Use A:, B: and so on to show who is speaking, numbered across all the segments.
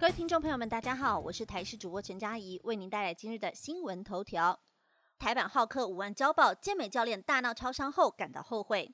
A: 各位听众朋友们，大家好，我是台视主播陈佳怡，为您带来今日的新闻头条。台版浩克五万交保，健美教练大闹超商后感到后悔。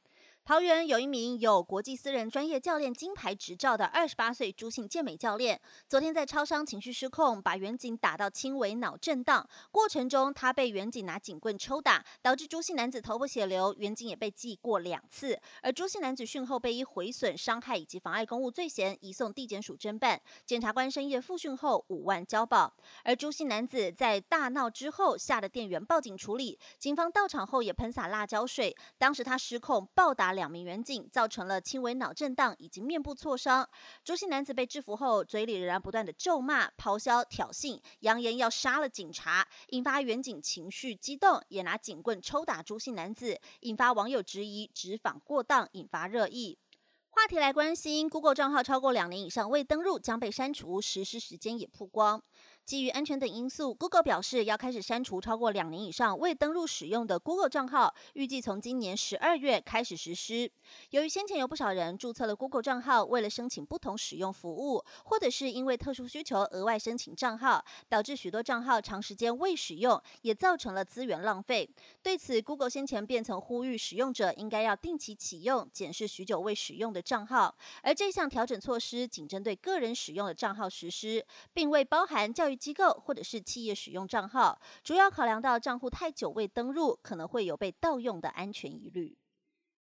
A: 桃园有一名有国际私人专业教练金牌执照的二十八岁朱姓健美教练，昨天在超商情绪失控，把远警打到轻微脑震荡。过程中，他被远警拿警棍抽打，导致朱姓男子头破血流，远警也被记过两次。而朱姓男子讯后被以毁损、伤害以及妨碍公务罪嫌移送地检署侦办。检察官深夜复讯后五万交保。而朱姓男子在大闹之后，吓得店员报警处理，警方到场后也喷洒辣椒水。当时他失控暴打。两名员警造成了轻微脑震荡以及面部挫伤。朱姓男子被制服后，嘴里仍然不断的咒骂、咆哮、挑衅，扬言要杀了警察，引发员警情绪激动，也拿警棍抽打朱姓男子，引发网友质疑执法过当，引发热议。话题来关心，Google 账号超过两年以上未登录将被删除，实施时间也曝光。基于安全等因素，Google 表示要开始删除超过两年以上未登录使用的 Google 账号，预计从今年十二月开始实施。由于先前有不少人注册了 Google 账号，为了申请不同使用服务，或者是因为特殊需求额外申请账号，导致许多账号长时间未使用，也造成了资源浪费。对此，Google 先前便曾呼吁使用者应该要定期启用、检视许久未使用的账号。而这项调整措施仅针对个人使用的账号实施，并未包含教育。机构或者是企业使用账号，主要考量到账户太久未登录，可能会有被盗用的安全疑虑。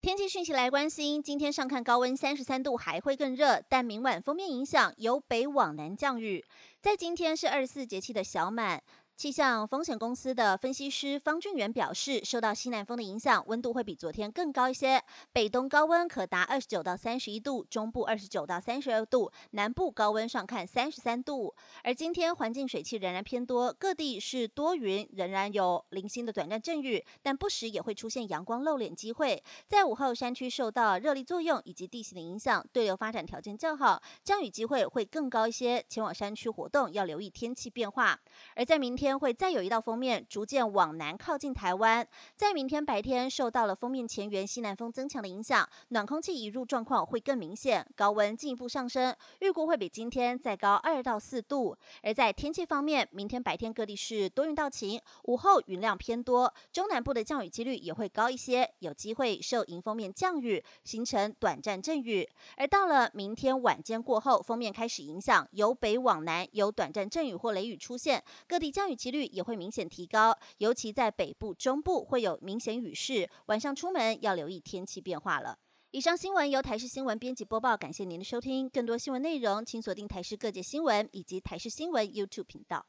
A: 天气讯息来关心，今天上看高温三十三度，还会更热，但明晚封面影响由北往南降雨。在今天是二十四节气的小满。气象风险公司的分析师方俊元表示，受到西南风的影响，温度会比昨天更高一些。北东高温可达二十九到三十一度，中部二十九到三十二度，南部高温上看三十三度。而今天环境水汽仍然偏多，各地是多云，仍然有零星的短暂阵雨，但不时也会出现阳光露脸机会。在午后，山区受到热力作用以及地形的影响，对流发展条件较好，降雨机会会更高一些。前往山区活动要留意天气变化。而在明天。会再有一道封面逐渐往南靠近台湾，在明天白天受到了封面前缘西南风增强的影响，暖空气移入状况会更明显，高温进一步上升，预估会比今天再高二到四度。而在天气方面，明天白天各地是多云到晴，午后云量偏多，中南部的降雨几率也会高一些，有机会受迎风面降雨，形成短暂阵雨。而到了明天晚间过后，封面开始影响，由北往南有短暂阵雨或雷雨出现，各地降雨雨。几率也会明显提高，尤其在北部、中部会有明显雨势，晚上出门要留意天气变化了。以上新闻由台视新闻编辑播报，感谢您的收听。更多新闻内容，请锁定台视各界新闻以及台视新闻 YouTube 频道。